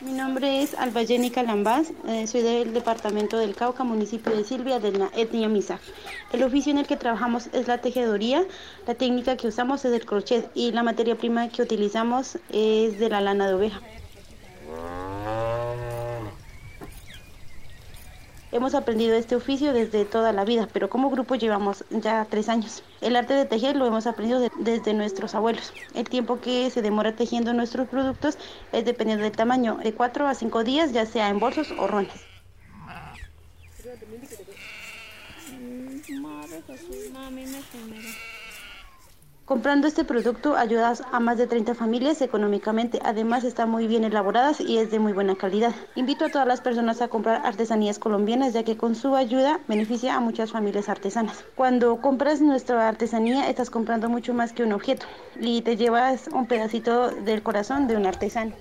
Mi nombre es Albayeni Calambás, eh, soy del departamento del Cauca, municipio de Silvia, de la etnia Misa. El oficio en el que trabajamos es la tejedoría, la técnica que usamos es el crochet y la materia prima que utilizamos es de la lana de oveja. Hemos aprendido este oficio desde toda la vida, pero como grupo llevamos ya tres años. El arte de tejer lo hemos aprendido de- desde nuestros abuelos. El tiempo que se demora tejiendo nuestros productos es dependiendo del tamaño, de cuatro a cinco días, ya sea en bolsos o rones. Comprando este producto ayudas a más de 30 familias económicamente. Además está muy bien elaboradas y es de muy buena calidad. Invito a todas las personas a comprar artesanías colombianas ya que con su ayuda beneficia a muchas familias artesanas. Cuando compras nuestra artesanía estás comprando mucho más que un objeto y te llevas un pedacito del corazón de un artesano.